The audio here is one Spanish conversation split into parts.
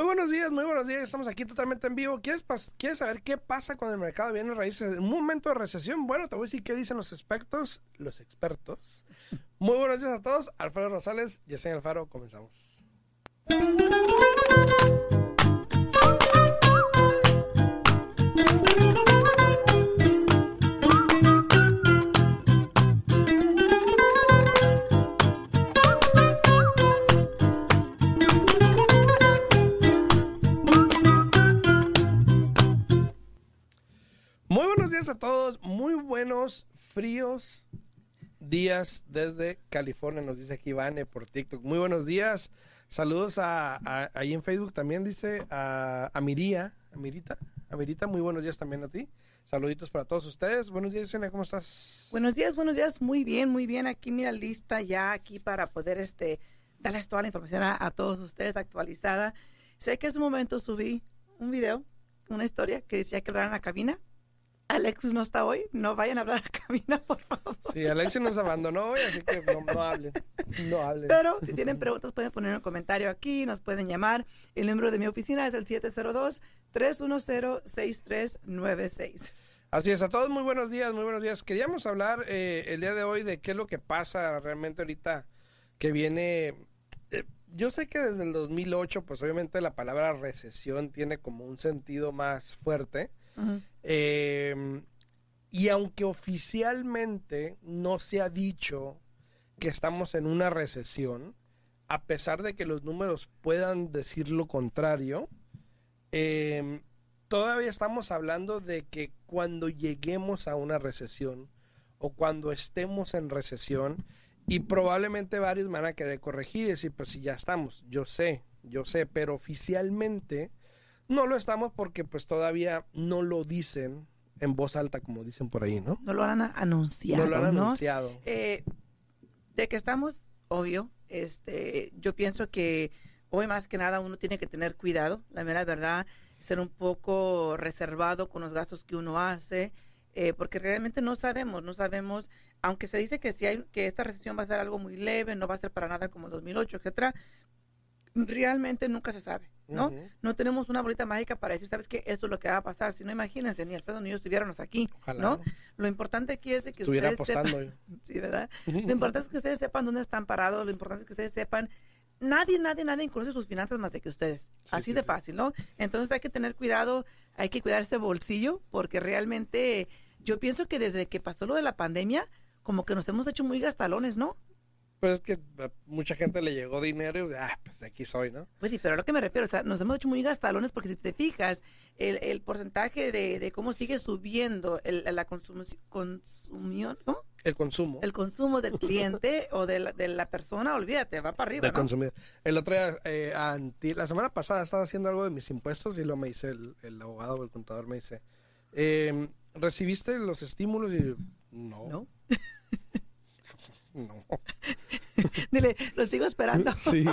Muy buenos días, muy buenos días. Estamos aquí totalmente en vivo. ¿Quieres, ¿Quieres saber qué pasa con el mercado de bienes raíces en un momento de recesión? Bueno, te voy a decir qué dicen los expertos. Los expertos. Muy buenos días a todos. Alfredo Rosales, Yesenia Alfaro, comenzamos. A todos, muy buenos, fríos días desde California, nos dice aquí Vane por TikTok. Muy buenos días, saludos a, ahí en Facebook también dice a, a Miría, Mirita, a Mirita, muy buenos días también a ti. Saluditos para todos ustedes. Buenos días, Yesenia, ¿cómo estás? Buenos días, buenos días, muy bien, muy bien. Aquí mira lista ya aquí para poder este darles toda la información a, a todos ustedes actualizada. Sé que en su momento subí un video, una historia que decía que hablaran la cabina Alexis no está hoy, no vayan a hablar a cabina, por favor. Sí, Alexis nos abandonó hoy, así que no, hablen, no hablen. Pero si tienen preguntas pueden poner un comentario aquí, nos pueden llamar. El número de mi oficina es el 702-310-6396. Así es, a todos muy buenos días, muy buenos días. Queríamos hablar eh, el día de hoy de qué es lo que pasa realmente ahorita que viene... Eh, yo sé que desde el 2008, pues obviamente la palabra recesión tiene como un sentido más fuerte Em, y aunque oficialmente no se ha dicho que estamos en una recesión, a pesar de que los números puedan decir lo contrario, em, todavía estamos hablando de que cuando lleguemos a una recesión o cuando estemos en recesión, y probablemente varios van a querer corregir y decir, pues si ya estamos, yo sé, yo sé, pero oficialmente no lo estamos porque pues todavía no lo dicen en voz alta como dicen por ahí, ¿no? No lo han anunciado. No lo han anunciado. Eh, de que estamos, obvio, este, yo pienso que hoy más que nada uno tiene que tener cuidado, la mera verdad, ser un poco reservado con los gastos que uno hace, eh, porque realmente no sabemos, no sabemos, aunque se dice que si hay que esta recesión va a ser algo muy leve, no va a ser para nada como 2008, etcétera, realmente nunca se sabe, ¿no? No tenemos una bolita mágica para decir, ¿sabes qué? Esto es lo que va a pasar. Si no, imagínense, ni Alfredo ni yo estuviéramos aquí, ¿no? Lo importante aquí es que ustedes sepan... sí, ¿verdad? Lo importante es que ustedes sepan dónde están parados, lo importante es que ustedes sepan... Nadie, nadie, nadie conoce sus finanzas más de que ustedes. Así de fácil, ¿no? Entonces hay que tener cuidado, hay que cuidar ese bolsillo, porque realmente yo pienso que desde que pasó lo de la pandemia, como que nos hemos hecho muy gastalones, ¿no? Pues es que a mucha gente le llegó dinero y, ah, pues de aquí soy, ¿no? Pues sí, pero a lo que me refiero, o sea, nos hemos hecho muy gastalones porque si te fijas, el, el porcentaje de, de, cómo sigue subiendo el, la consumión, ¿no? El consumo. El consumo del cliente o de la, de la, persona, olvídate, va para arriba. Del consumidor. El otro día, eh, la semana pasada estaba haciendo algo de mis impuestos y lo me dice el, el abogado o el contador, me dice, eh, ¿recibiste los estímulos? Y no. ¿No? No. Dile, lo sigo esperando. Sí.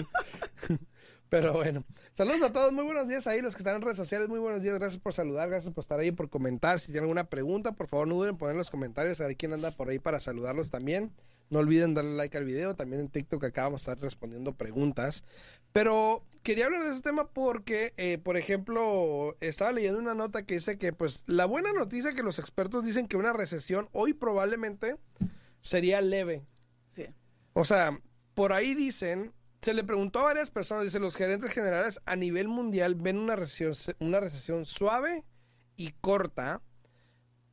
Pero bueno, saludos a todos, muy buenos días ahí, los que están en redes sociales, muy buenos días, gracias por saludar, gracias por estar ahí, por comentar, si tienen alguna pregunta, por favor no duden en poner en los comentarios, a ver quién anda por ahí para saludarlos también. No olviden darle like al video, también en TikTok acá vamos a estar respondiendo preguntas. Pero quería hablar de ese tema porque, eh, por ejemplo, estaba leyendo una nota que dice que, pues, la buena noticia que los expertos dicen que una recesión hoy probablemente sería leve Sí. O sea, por ahí dicen, se le preguntó a varias personas, dice, los gerentes generales a nivel mundial ven una recesión, una recesión suave y corta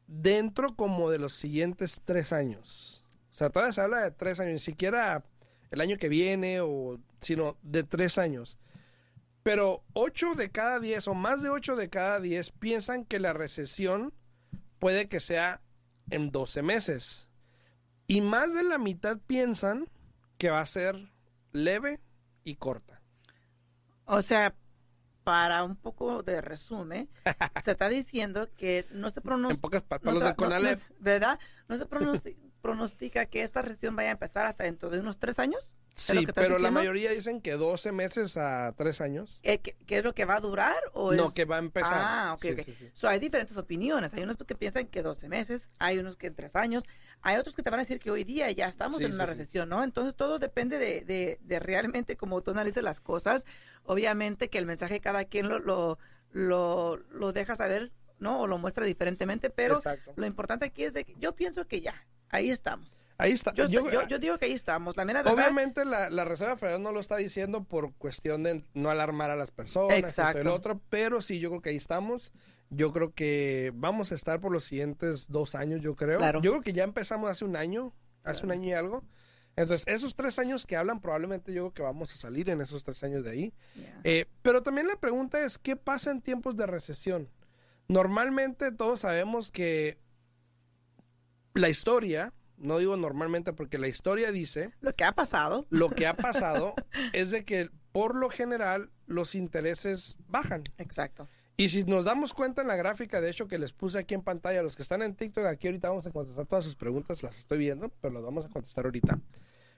dentro como de los siguientes tres años. O sea, todavía se habla de tres años, ni siquiera el año que viene, o, sino de tres años. Pero ocho de cada diez, o más de ocho de cada diez, piensan que la recesión puede que sea en 12 meses. Y más de la mitad piensan que va a ser leve y corta. O sea, para un poco de resumen, se está diciendo que no se pronostica. En pocas palabras, ¿Verdad? No se pronostica, que esta recesión vaya a empezar hasta dentro de unos tres años. Sí, pero la mayoría dicen que 12 meses a tres años. Eh, ¿qué, es lo que va a durar? O no, que va a empezar. Ah, ok, ok. hay diferentes opiniones. Hay unos que piensan que 12 meses, hay unos que en tres años, hay otros que te van a decir que hoy día ya estamos Sí, en una sí, sí. recesión, ¿no? Entonces todo depende de, de, de realmente cómo tú analices las cosas. Obviamente que el mensaje cada quien lo, lo, lo, lo deja saber, ¿no? O lo muestra diferentemente, pero Exacto. lo importante aquí es de que yo pienso que ya, ahí estamos. Ahí está. Yo, Yo- yo, yo digo que ahí estamos. La mera verdad, Obviamente la, la Reserva Federal no lo está diciendo por cuestión de no alarmar a las personas, Exacto. lo otro, pero sí, yo creo que ahí estamos. Yo creo que vamos a estar por los siguientes dos años, yo creo. Claro. Yo creo que ya empezamos hace un año, hace un año y algo. Entonces, esos tres años que hablan, probablemente yo creo que vamos a salir en esos tres años de ahí. Eh, pero también la pregunta es, ¿qué pasa en tiempos de recesión? Normalmente todos sabemos que la historia, no digo normalmente porque la historia dice, lo que ha pasado, lo que ha pasado es de que por lo general los intereses bajan. exacto. Y si nos damos cuenta en la gráfica, de hecho, que les puse aquí en pantalla, los que están en TikTok, aquí ahorita vamos a contestar todas sus preguntas, las estoy viendo, pero las vamos a contestar ahorita.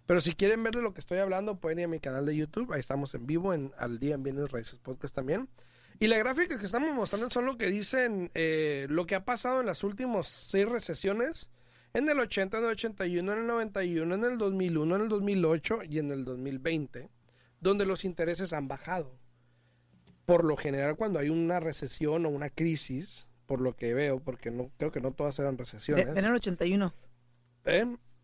Pero si quieren ver de lo que estoy hablando, pueden ir a mi canal de YouTube, ahí estamos en vivo, en Al Día en Bienes Raíces Podcast también. Y la gráfica que estamos mostrando son lo que dicen, eh, lo que ha pasado en las últimas seis recesiones, en el 80, en el 81, en el 91, en el 2001, en el 2008 y en el 2020, donde los intereses han bajado por lo general cuando hay una recesión o una crisis, por lo que veo, porque no creo que no todas eran De- recesiones, en el 81. ¿eh?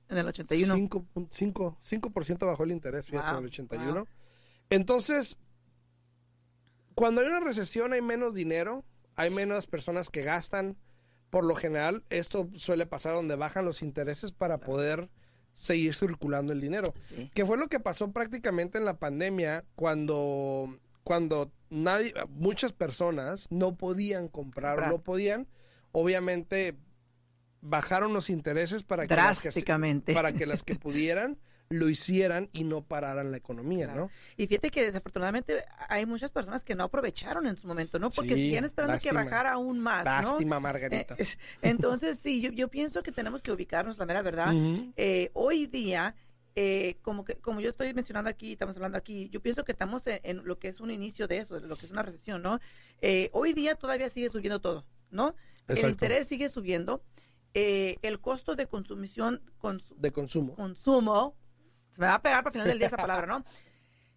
En el 81. 5, 5, 5% bajó el interés fíjate, en Wow, el 81. wow. Entonces, cuando hay una recesión hay menos dinero, hay menos personas que gastan. Por lo general, esto suele pasar donde bajan los intereses para poder seguir circulando el dinero. Sí. Que fue lo que pasó prácticamente en la pandemia cuando, cuando nadie, muchas personas no podían comprar, Comprar. o no podían. Obviamente bajaron los intereses para que, las que, Drásticamente. para que las que pudieran lo hicieran y no pararan la economía, Claro. ¿no? Y fíjate que desafortunadamente hay muchas personas que no aprovecharon en su momento, ¿no? Porque Sí, siguen esperando lástima. que bajara aún más, ¿no? Lástima, Margarita. Eh, entonces, sí, yo, yo pienso que tenemos que ubicarnos, la mera verdad. Eh, hoy día, eh, como que como yo estoy mencionando aquí, estamos hablando aquí, yo pienso que estamos en, en lo que es un inicio de eso, de lo que es una recesión, ¿no? Eh, hoy día todavía sigue subiendo todo, ¿no? El interés sigue subiendo. eh, el costo de consumición, cons- De consumo. consumo, se me va a pegar para el final del día esa palabra, ¿no?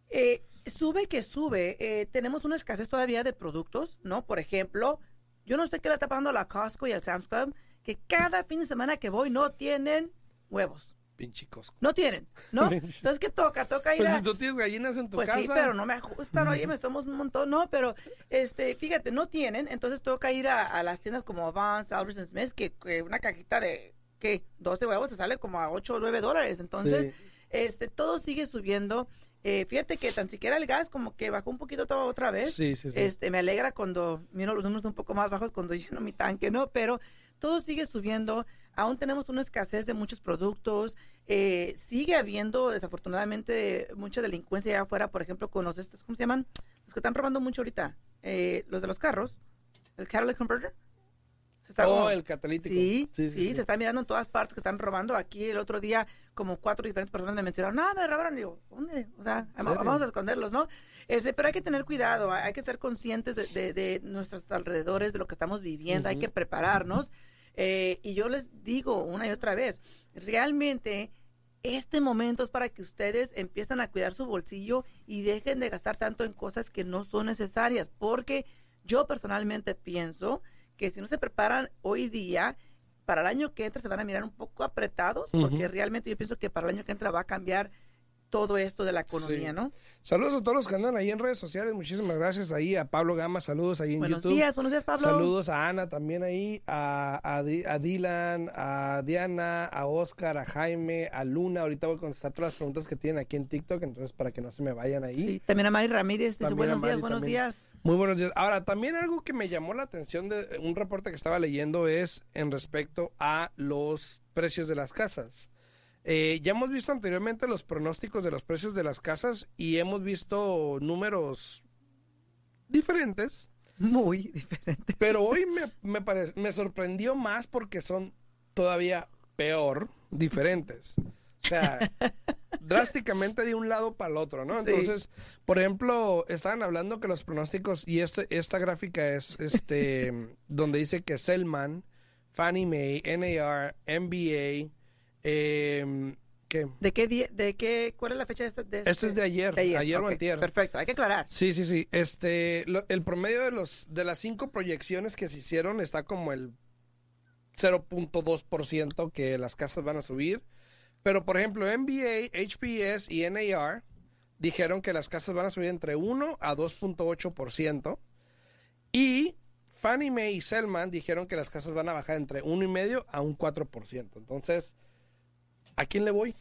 Eh, sube que sube, eh, tenemos una escasez todavía de productos, ¿no? Por ejemplo, yo no sé qué le está pagando a la Costco y al Sam's Club, que cada fin de semana que voy no tienen huevos. Pinche Costco. No tienen, ¿no? Entonces, ¿qué toca? Toca ir Pues a... si tú tienes gallinas en tu Pues casa. sí, pero no me ajustan, oye, me somos un montón, no, pero este, fíjate, no tienen, entonces toca ir a, a las tiendas como Vance, Albertsons Smith, que, que una cajita de, ¿qué? 12 huevos se sale como a 8 o 9 dólares, entonces, Sí. Este, todo sigue subiendo, Eh, fíjate que tan siquiera el gas como que bajó un poquito todo otra vez, Sí, sí, sí. este, me alegra cuando miro los números un poco más bajos cuando lleno mi tanque, ¿no? Pero todo sigue subiendo, aún tenemos una escasez de muchos productos, eh, sigue habiendo desafortunadamente mucha delincuencia allá afuera, por ejemplo, con los estos, ¿cómo se llaman? Los que están robando mucho ahorita, eh, los de los carros, el catalytic converter. Se está oh, como- el catalítico. Sí, sí, se está mirando en todas partes que están robando. Aquí el otro día, como cuatro diferentes personas me mencionaron, no, me robaron. Y yo, ¿dónde? O sea, ¿Serio? vamos a esconderlos, ¿no? Este, pero hay que tener cuidado, hay que ser conscientes de, de- de nuestros alrededores, de lo que estamos viviendo, hay que prepararnos. Eh, y yo les digo una y otra vez, realmente este momento es para que ustedes empiecen a cuidar su bolsillo y dejen de gastar tanto en cosas que no son necesarias, porque yo personalmente pienso que si no se preparan hoy día, para el año que entra se van a mirar un poco apretados, porque realmente yo pienso que para el año que entra va a cambiar todo esto de la economía, Sí. ¿no? Saludos a todos los que andan ahí en redes sociales. Muchísimas gracias ahí a Pablo Gama. Saludos ahí en Buenos YouTube. días, buenos días, Pablo. Saludos a Ana también ahí, a, a, a Dylan, a Diana, a Oscar, a Jaime, a Luna. Ahorita voy a contestar todas las preguntas que tienen aquí en TikTok, entonces para que no se me vayan ahí. Sí, también a Mari Ramírez dice buenos días, buenos también. días. Muy buenos días. Ahora, también algo que me llamó la atención de un reporte que estaba leyendo es en respecto a los precios de las casas. Eh, ya hemos visto anteriormente los pronósticos de los precios de las casas y hemos visto números diferentes, Muy diferente. pero hoy me, me, me sorprendió más porque son todavía peor diferentes. O sea, drásticamente de un lado para el otro, ¿no? Sí. Entonces, por ejemplo, estaban hablando que los pronósticos, y este, esta gráfica es este donde dice que Selman, Fannie Mae, NAR, MBA Eh, ¿Qué? ¿De qué día, de qué, cuál es la fecha de este? De Este es de ayer, ayer o ok, antier. Perfecto, hay que aclarar. Sí, sí, sí. Este, lo- el promedio de los de las cinco proyecciones que se hicieron está como el 0.2% que las casas van a subir. Pero por ejemplo, NBA, HPS y NAR dijeron que las casas van a subir entre 1 a 2.8%. Y Fannie Mae y Selman dijeron que las casas van a bajar entre 1,5 a un 4%. Entonces, ¿a quién le voy?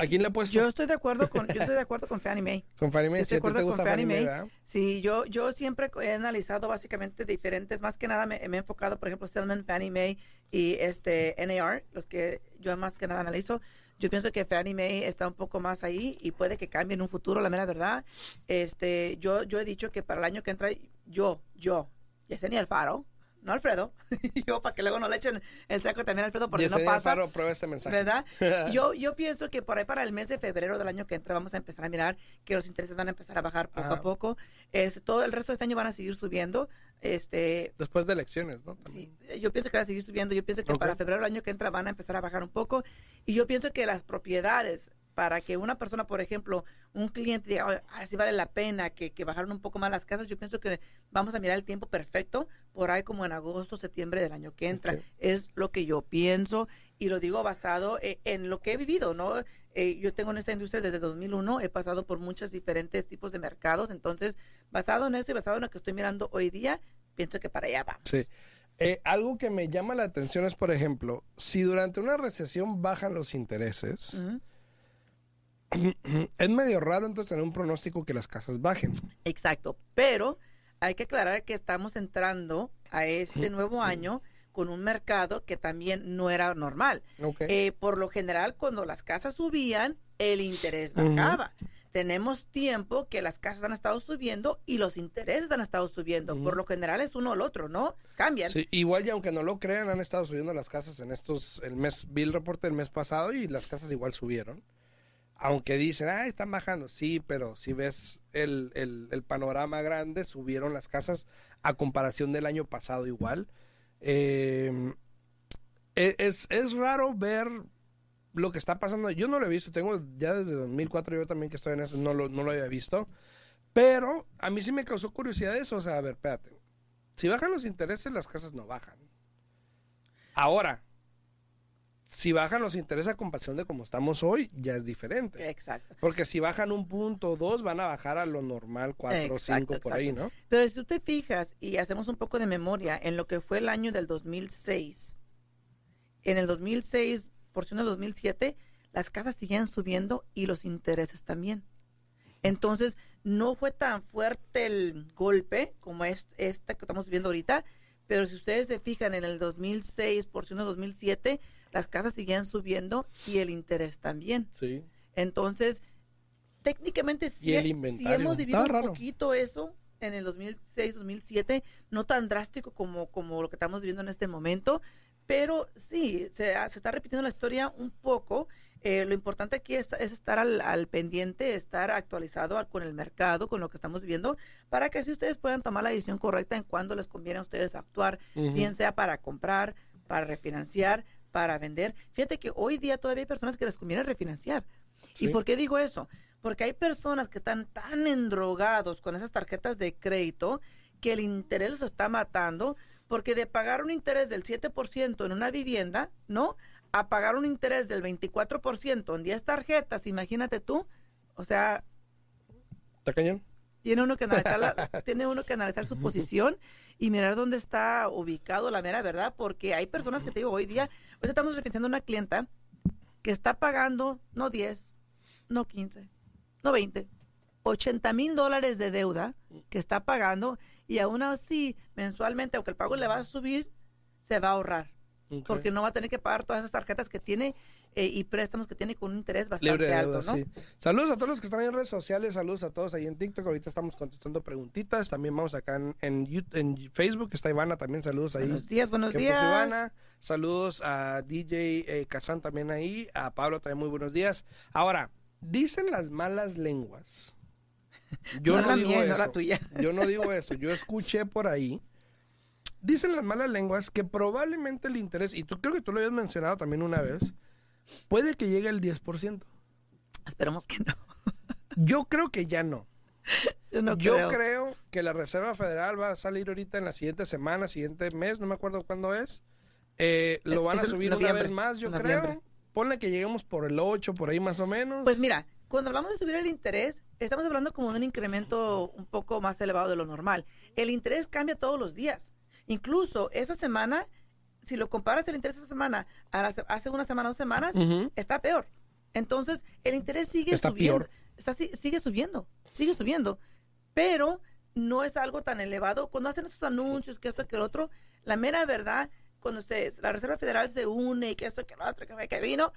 ¿A quién le he puesto? Yo estoy de acuerdo con, yo estoy de acuerdo con Fannie Mae. con Fannie Mae. Estoy ¿Sí de te acuerdo con gusta Fannie Mae. Sí, yo, yo siempre he analizado básicamente diferentes, más que nada me, me he enfocado, por ejemplo, Stillman, Fannie Mae y este NAR, los que yo más que nada analizo. Yo pienso que Fannie Mae está un poco más ahí y puede que cambie en un futuro, la mera verdad. Este, yo, yo he dicho que para el año que entra, yo, yo, Yesenia Alfaro, no Alfredo, yo para que luego no le echen el saco también a Alfredo porque no pasa. Alfaro, prueba este mensaje. ¿Verdad? Yo, yo pienso que por ahí para el mes de febrero del año que entra vamos a empezar a mirar que los intereses van a empezar a bajar poco Ajá. a poco. Es, todo el resto de este año van a seguir subiendo. Este, Después de elecciones, ¿no? sí, También. yo pienso que van a seguir subiendo. Yo pienso que para febrero del año que entra van a empezar a bajar un poco. Y yo pienso que las propiedades, para que una persona, por ejemplo, un cliente diga, "Oye, ahora sí vale la pena que, que bajaron un poco más las casas, yo pienso que vamos a mirar el tiempo perfecto por ahí como en agosto, septiembre del año que entra. Es lo que yo pienso y lo digo basado eh, en lo que he vivido, ¿no? Eh, yo tengo en esta industria desde 2001, he pasado por muchos diferentes tipos de mercados, entonces basado en eso y basado en lo que estoy mirando hoy día, pienso que para allá vamos. Sí. Eh, algo que me llama la atención es, por ejemplo, si durante una recesión bajan los intereses, Ujú. es medio raro entonces tener un pronóstico que las casas bajen. Exacto, pero hay que aclarar que estamos entrando a este nuevo año con un mercado que también no era normal. Eh, por lo general, cuando las casas subían, el interés bajaba. Tenemos tiempo que las casas han estado subiendo y los intereses han estado subiendo. Por lo general es uno o el otro, ¿no? Cambian. Sí, igual y aunque no lo crean, han estado subiendo las casas en estos, el mes, vi el reporte del mes pasado y las casas igual subieron. Aunque dicen, ah, están bajando. Sí, pero si ves el, el, panorama grande, subieron las casas a comparación del año pasado igual. Eh, e- es, es raro ver lo que está pasando. Yo no lo he visto, tengo ya desde 2004, yo también que estoy en eso, no lo, no lo había visto. Pero a mí sí me causó curiosidad eso. O sea, a ver, espérate. Si bajan los intereses, las casas no bajan. Ahora, si bajan los intereses a comparación de como estamos hoy, ya es diferente. Exacto. Porque si bajan un punto o dos, van a bajar a lo normal, cuatro o cinco por ahí, ¿no? Pero si tú te fijas y hacemos un poco de memoria en lo que fue el año del 2006, en el 2006, porción del 2007, las casas siguen subiendo y los intereses también. Entonces, no fue tan fuerte el golpe como es esta que estamos viviendo ahorita, pero si ustedes se fijan en el 2006, porción del 2007, las casas siguen subiendo y el interés también. Sí. Entonces, técnicamente sí, inventario. hemos vivido un poquito eso en el 2006, 2007, no tan drástico como, como lo que estamos viviendo en este momento, pero sí, se, se está repitiendo la historia un poco. Eh, lo importante aquí es, es estar al, al pendiente, estar actualizado al- con el mercado, con lo que estamos viviendo, para que así ustedes puedan tomar la decisión correcta en cuándo les conviene a ustedes actuar, bien sea para comprar, para refinanciar, para vender. Fíjate que hoy día todavía hay personas que les conviene refinanciar. Sí. ¿Y por qué digo eso? Porque hay personas que están tan endrogados con esas tarjetas de crédito que el interés los está matando, porque de pagar un interés del 7% en una vivienda, ¿no? A pagar un interés del 24% en 10 tarjetas, imagínate tú. O sea, ¿Está cañón? tiene uno que analizar, la- tiene uno que analizar su posición y mirar dónde está ubicado la mera verdad, porque hay personas que te digo, hoy día, hoy estamos refiriendo a una clienta que está pagando no 10, no 15, no 20, 80 mil dólares de deuda que está pagando y aún así mensualmente, aunque el pago le va a subir, se va a ahorrar. Porque no va a tener que pagar todas esas tarjetas que tiene eh, y préstamos que tiene con un interés bastante Libre de alto, deuda, ¿no? sí. Saludos a todos los que están en redes sociales, saludos a todos ahí en TikTok, ahorita estamos contestando preguntitas, también vamos acá en, en, en Facebook, está Ivana, también saludos ahí. Buenos días, buenos puso días. Ivana. Saludos a DJ eh, Kazan también ahí, a Pablo también muy buenos días. Ahora, dicen las malas lenguas. Yo No no, la digo mía y no eso. la tuya. Yo no digo eso. Yo escuché por ahí. Dicen las malas lenguas que probablemente el interés, y tú creo que tú lo habías mencionado también una vez, puede que llegue al 10%. Esperemos que no. Yo creo que ya no. Yo no Yo creo. creo. que la Reserva Federal va a salir ahorita en la siguiente semana, siguiente mes, no me acuerdo cuándo es. Eh, lo Eh, van a es subir una vez más, yo noviembre. creo. Ponle que lleguemos por el 8, por ahí más o menos. Pues mira, cuando hablamos de subir el interés, estamos hablando como de un incremento un poco más elevado de lo normal. El interés cambia todos los días. Incluso esa semana, si lo comparas el interés esa semana a la hace una semana o dos semanas, está peor. Entonces, el interés sigue Está subiendo. peor. Está, si- sigue subiendo, sigue subiendo. Pero no es algo tan elevado. Cuando hacen esos anuncios, que esto, que lo otro, la mera verdad, cuando se, la Reserva Federal se une y que esto, que lo otro, que, que vino,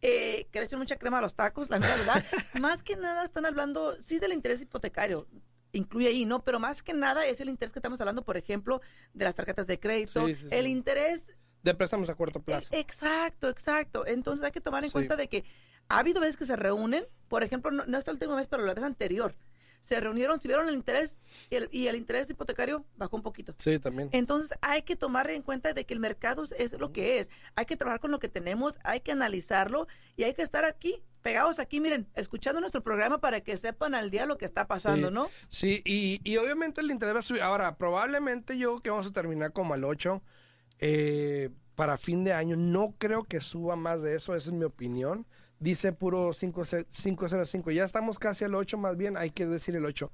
eh, que le echan mucha crema a los tacos, la mera verdad, más que nada están hablando, sí, del interés hipotecario. Incluye ahí, ¿no? Pero más que nada es el interés que estamos hablando, por ejemplo, de las tarjetas de crédito. Sí, sí, el interés De préstamos a corto plazo. e- Exacto, exacto. Entonces hay que tomar en Sí. cuenta de que ha habido veces que se reúnen, por ejemplo, no, no esta última vez, pero la vez anterior, se reunieron, tuvieron el interés y el, y el interés hipotecario bajó un poquito. Sí, también. Entonces hay que tomar en cuenta de que el mercado es lo que es. Hay que trabajar con lo que tenemos, hay que analizarlo y hay que estar aquí, pegados aquí, miren, escuchando nuestro programa para que sepan al día lo que está pasando, Sí. ¿no? Sí, y, y obviamente el interés va a subir. Ahora, probablemente yo que vamos a terminar como al 8 eh, para fin de año. No creo que suba más de eso, esa es mi opinión. Dice puro 5, 505. Ya estamos casi al 8 más bien, hay que decir el 8.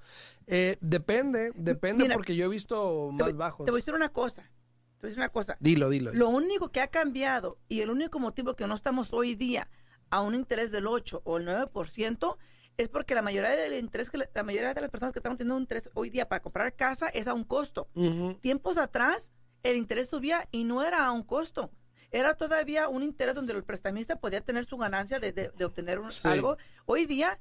Eh, depende, depende Mira, porque yo he visto Te más voy- bajos. Te voy a decir una cosa. Te voy a decir una cosa. Dilo, dilo. Lo único que ha cambiado y el único motivo que no estamos hoy día a un interés del 8 o el 9% es porque la mayoría del interés que la, la mayoría de las personas que están teniendo un interés hoy día para comprar casa es a un costo. Ujú. Tiempos atrás el interés subía y no era a un costo. Era todavía un interés donde el prestamista podía tener su ganancia de, de- de obtener un- Sí. algo. Hoy día,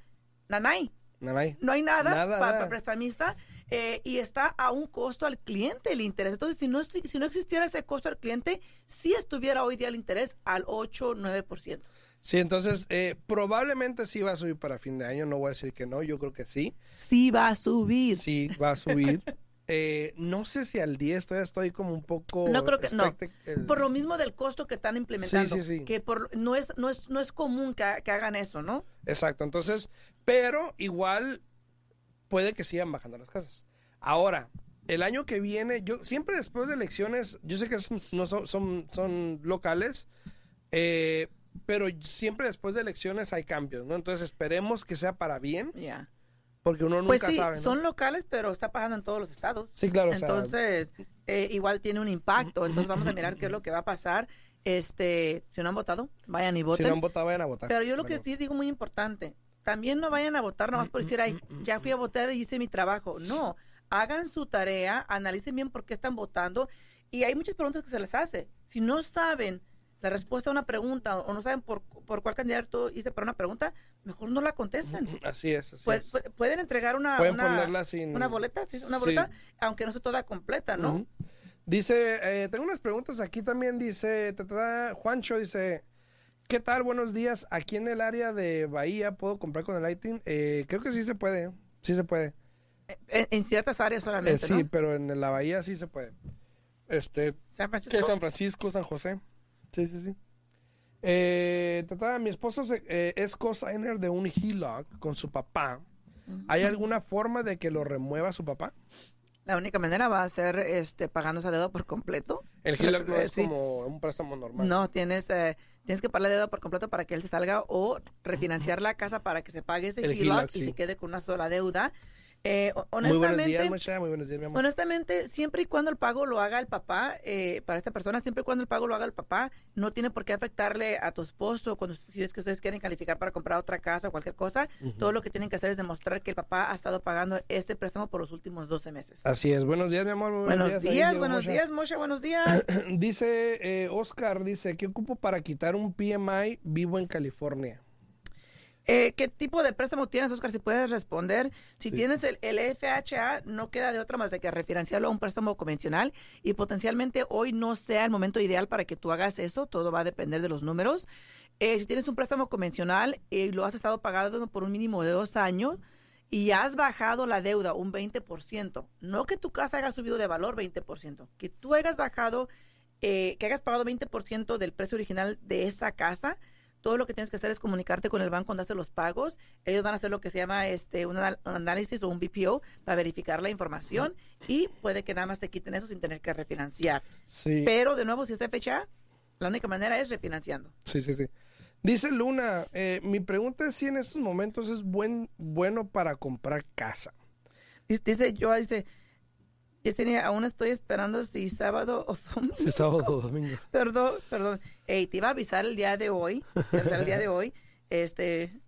nanay, Nanay. no hay nada, Nada, para, el prestamista eh, y está a un costo al cliente el interés. Entonces, si no, si no existiera ese costo al cliente, sí estuviera hoy día el interés al 8 9%. Sí, entonces eh, probablemente sí va a subir para fin de año. No voy a decir que no, yo creo que sí. Sí va a subir. Sí, va a subir. Eh, no sé si al 10 todavía estoy como un poco... No creo que- no. el- Por lo mismo del costo que están implementando. Sí, sí, sí. Que por, no, es, no, es, no es común que, ha- que hagan eso, ¿no? Exacto, entonces, pero igual puede que sigan bajando las casas. Ahora, el año que viene, yo siempre después de elecciones, yo sé que es- no son, son, son locales, eh, pero siempre después de elecciones hay cambios, ¿no? Entonces esperemos que sea para bien, Ya. Porque uno nunca Pues sí, sabe, ¿no? son locales, pero está pasando en todos los estados. Sí, claro, o sea, Entonces, eh, igual tiene un impacto. Entonces, vamos a mirar qué es lo que va a pasar. Este, si no han votado, vayan y si voten. no han votado, vayan a votar. Pero yo lo que sí digo muy importante, también no vayan a votar nomás por decir, ay, ya fui a votar y hice mi trabajo. No, hagan su tarea, analicen bien por qué están votando. Y hay muchas preguntas que se les hace. Si no saben la respuesta a una pregunta o no saben por, por cuál candidato hice para una pregunta, mejor no la contesten. Así es, así es. pueden entregar una, Pueden una, ponerla sin... una boleta, ¿sí? una Sí. boleta, aunque no sea toda completa, ¿no? Dice, eh, tengo unas preguntas aquí también, dice, Juancho dice, ¿qué tal? Buenos días, aquí en el área de Bahía, ¿puedo comprar con el Lighting? Eh, creo que sí se puede, sí se puede. En, en ciertas áreas Eh, solamente, sí, ¿no? pero en la Bahía sí se puede. Este, San ¿qué Francisco. San Francisco, San José? Sí, sí, sí. Eh, ta, ta, mi esposo se- eh, es cosigner de un HELOC con su papá. ¿Hay alguna forma de que lo remueva su papá? La única manera va a ser este, pagando esa deuda por completo. El HELOC no Eh, es sí. como un préstamo normal. No, tienes, eh, tienes que pagar la deuda por completo para que él se salga o refinanciar la casa para que se pague ese El HELOC HELOC, y sí. se quede con una sola deuda. Eh, ho- Muy buenos días, honestamente, muy buenos días, mi amor. honestamente, siempre y cuando el pago lo haga el papá, eh, para esta persona, siempre y cuando el pago lo haga el papá, no tiene por qué afectarle a tu esposo cuando si es que ustedes quieren calificar para comprar otra casa o cualquier cosa. Todo lo que tienen que hacer es demostrar que el papá ha estado pagando este préstamo por los últimos 12 meses. Así es. Buenos días, mi amor. muy Buenos días, buenos días, Moshe, buenos días. Dice eh, Oscar, dice, ¿qué ocupo para quitar un PMI vivo en California? Eh, ¿Qué tipo de préstamo tienes, Oscar? Si puedes responder. Si Sí. tienes el, el FHA, no queda de otra más de que refinanciarlo a un préstamo convencional y potencialmente hoy no sea el momento ideal para que tú hagas eso. Todo va a depender de los números. Eh, si tienes un préstamo convencional y lo has estado pagando por un mínimo de dos años y has bajado la deuda un 20%, no que tu casa haya subido de valor 20%, que tú hayas bajado, eh, que hayas pagado 20% del precio original de esa casa, todo lo que tienes que hacer es comunicarte con el banco cuando haces los pagos. Ellos van a hacer lo que se llama este un, anal- un análisis o un BPO para verificar la información y puede que nada más te quiten eso sin tener que refinanciar. Sí. Pero de nuevo, si está fecha, la única manera es refinanciando. Sí, sí, sí. Dice Luna, eh, mi pregunta es si en estos momentos es buen, bueno para comprar casa. Dice- Dice yo, dice, Yesenia, aún estoy esperando si sábado o domingo. Sí, sábado o domingo. Perdón, perdón. Ey, te iba a avisar el día de hoy, el día de hoy. Este,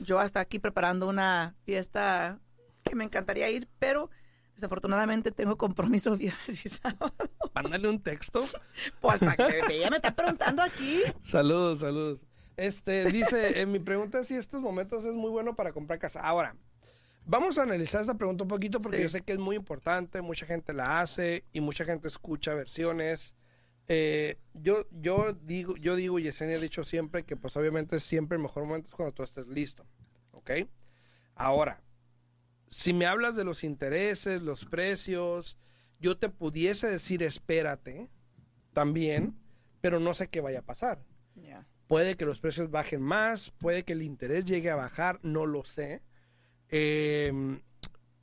yo hasta aquí preparando una fiesta que me encantaría ir, pero desafortunadamente tengo compromiso viernes y sábado. Mándale un texto. Pues para que ella me está preguntando aquí. Saludos, saludos. Este, dice, eh, mi pregunta es si estos momentos es muy bueno para comprar casa. Ahora, vamos a analizar esta pregunta un poquito porque Sí. yo sé que es muy importante, mucha gente la hace y mucha gente escucha versiones. Eh, yo, yo digo, yo digo, y Yesenia ha dicho siempre que pues obviamente siempre el mejor momento es cuando tú estés listo. ¿Ok? Ahora, si me hablas de los intereses, los precios, yo te pudiese decir espérate también, pero no sé qué vaya a pasar. Puede que los precios bajen más, puede que el interés llegue a bajar, no lo sé. Eh,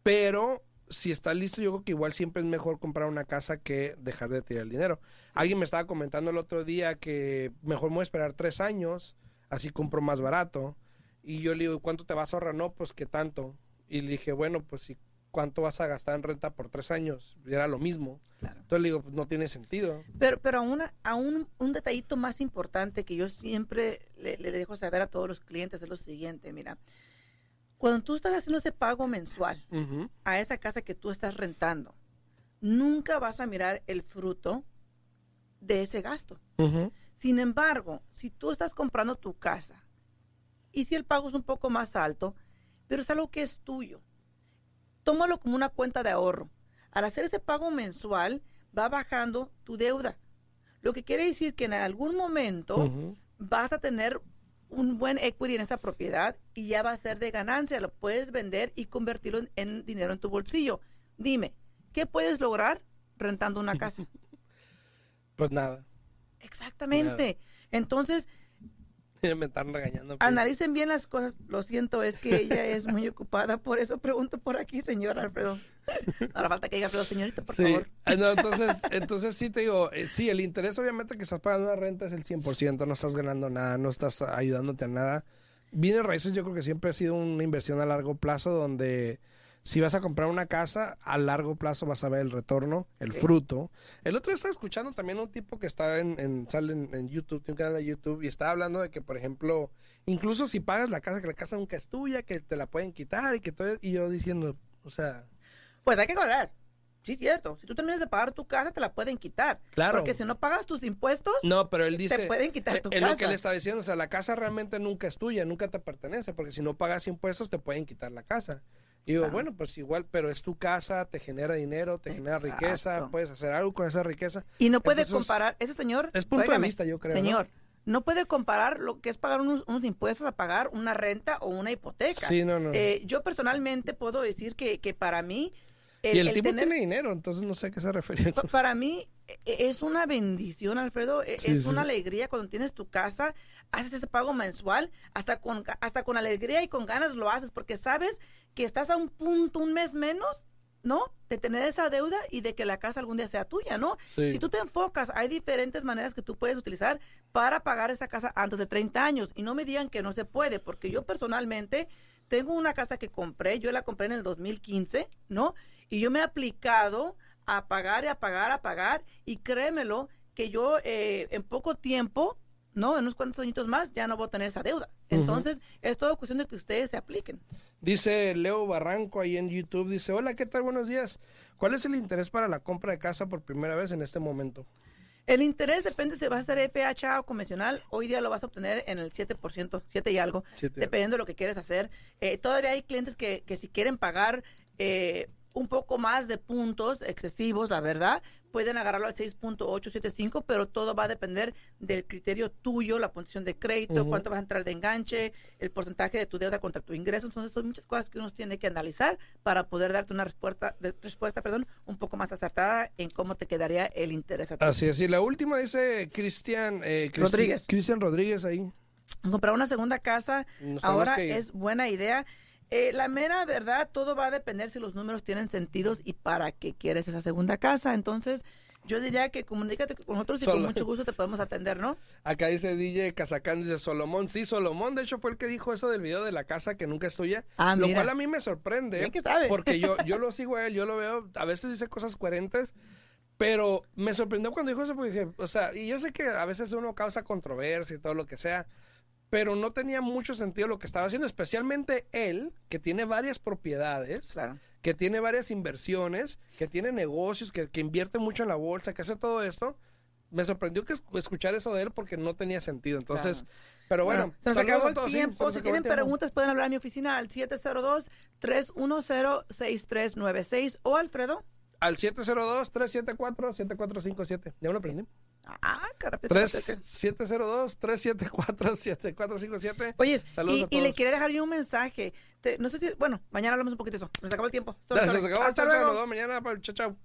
pero si está listo, yo creo que igual siempre es mejor comprar una casa que dejar de tirar el dinero. Alguien me estaba comentando el otro día que mejor me voy a esperar tres años, así compro más barato. Y yo le digo, ¿cuánto te vas a ahorrar? No, pues que tanto. Y le dije, bueno, pues si cuánto vas a gastar en renta por tres años, era lo mismo. Claro. Entonces le digo, pues no tiene sentido. Pero, pero aún, aún un detallito más importante que yo siempre le, le dejo saber a todos los clientes es lo siguiente, mira, cuando tú estás haciendo ese pago mensual a esa casa que tú estás rentando, nunca vas a mirar el fruto de ese gasto. Sin embargo, si tú estás comprando tu casa y si el pago es un poco más alto, pero es algo que es tuyo, tómalo como una cuenta de ahorro. Al hacer ese pago mensual, va bajando tu deuda. Lo que quiere decir que en algún momento vas a tener un buen equity en esa propiedad y ya va a ser de ganancia. Lo puedes vender y convertirlo en, en dinero en tu bolsillo. Dime, ¿qué puedes lograr rentando una casa? Pues nada. Exactamente. Entonces, Me están regañando. pero- analicen bien las cosas. Lo siento, es que ella es muy ocupada. Por eso pregunto por aquí, señor Alfredo. Ahora falta que diga Alfredo, señorita, por Sí, favor. Ah, no, entonces, entonces sí te digo, eh, sí, el interés obviamente que estás pagando una renta es el 100%, no estás ganando nada, no estás ayudándote a nada. Bienes raíces yo creo que siempre ha sido una inversión a largo plazo donde si vas a comprar una casa, a largo plazo vas a ver el retorno, el Sí. fruto. El otro día estaba escuchando también a un tipo que está en, en- sale en, en YouTube, tiene un canal de YouTube, y estaba hablando de que, por ejemplo, incluso si pagas la casa, que la casa nunca es tuya, que te la pueden quitar y que todo, y yo diciendo, o sea, Pues hay que aclarar. Sí, cierto. Si tú terminas de pagar tu casa, te la pueden quitar. Claro. Porque si no pagas tus impuestos, No, pero él dice. te pueden quitar eh, tu es casa. lo que él está diciendo. O sea, la casa realmente nunca es tuya, nunca te pertenece, porque si no pagas impuestos te pueden quitar la casa. Y digo, bueno, pues igual, pero es tu casa, te genera dinero, te genera riqueza, puedes hacer algo con esa riqueza. Y no puede Entonces, comparar, ese señor, es punto de vista, yo creo, ¿no? Señor, ¿no? puede comparar lo que es pagar unos, unos impuestos a pagar una renta o una hipoteca. Sí, no, no. Eh, yo personalmente puedo decir que, que para mí... y el, el tipo tener- tiene dinero, entonces no sé a qué se refiere. Pa- Para mí e- es una bendición, Alfredo. e- Sí, es sí. una alegría cuando tienes tu casa, haces ese pago mensual, hasta con, hasta con alegría y con ganas lo haces, porque sabes que estás a un punto, un mes menos, ¿no? De tener esa deuda y de que la casa algún día sea tuya, ¿no? Sí. Si tú te enfocas, hay diferentes maneras que tú puedes utilizar para pagar esa casa antes de 30 años. Y no me digan que no se puede, porque yo personalmente tengo una casa que compré, yo la compré en el 2015, ¿no? Y yo me he aplicado a pagar y a pagar, a pagar, y créemelo que yo eh, en poco tiempo, ¿no? En unos cuantos añitos más, ya no voy a tener esa deuda. Entonces, es todo cuestión de que ustedes se apliquen. Dice Leo Barranco ahí en YouTube, dice, hola, ¿qué tal? Buenos días. ¿Cuál es el interés para la compra de casa por primera vez en este momento? El interés depende si vas a ser FHA o convencional. Hoy día lo vas a obtener en el 7%, 7 y algo, dependiendo de lo que quieres hacer. Eh, todavía hay clientes que, que si quieren pagar eh, un poco más de puntos excesivos, la verdad, pueden agarrarlo al 6.875, pero todo va a depender del criterio tuyo, la posición de crédito, cuánto vas a entrar de enganche, el porcentaje de tu deuda contra tu ingreso. Entonces, son muchas cosas que uno tiene que analizar para poder darte una respuesta, de- respuesta perdón, un poco más acertada en cómo te quedaría el interés a ti. Así es, y la última dice Cristian eh, Rodríguez. Cristian Rodríguez ahí. comprar una segunda casa Nos ahora es buena idea. Eh, la mera verdad, todo va a depender si los números tienen sentidos y para qué quieres esa segunda casa. Entonces, yo diría que comunícate con nosotros y con mucho gusto te podemos atender, ¿no? Acá dice DJ Cazacán, dice Solomón. Sí, Solomón, de hecho, fue el que dijo eso del video de la casa que nunca es tuya. Ah, lo mira. cual a mí me sorprende. Que sabe. Porque yo, yo lo sigo a él, yo lo veo, a veces dice cosas coherentes, pero me sorprendió cuando dijo eso porque dije, o sea, y yo sé que a veces uno causa controversia y todo lo que sea, pero no tenía mucho sentido lo que estaba haciendo, especialmente él, que tiene varias propiedades, Claro. que tiene varias inversiones, que tiene negocios, que, que invierte mucho en la bolsa, que hace todo esto. Me sorprendió que es- escuchar eso de él porque no tenía sentido. Entonces, pero bueno, se nos acabó a el todos, sí, tiempo. se si tienen preguntas, pueden hablar a mi oficina al 702-310-6396 o Alfredo. Al 702-374-7457. Ya me lo aprendí. Ah, qué rápido. 702-374-7457. Oye, Saludos y, y le quería dejar yo un mensaje. Te- no sé si, bueno, mañana hablamos un poquito de eso. Nos acabó el tiempo. Gracias, se acabó. Hasta Chao, chao, luego. Nos vemos mañana. Chao, chao.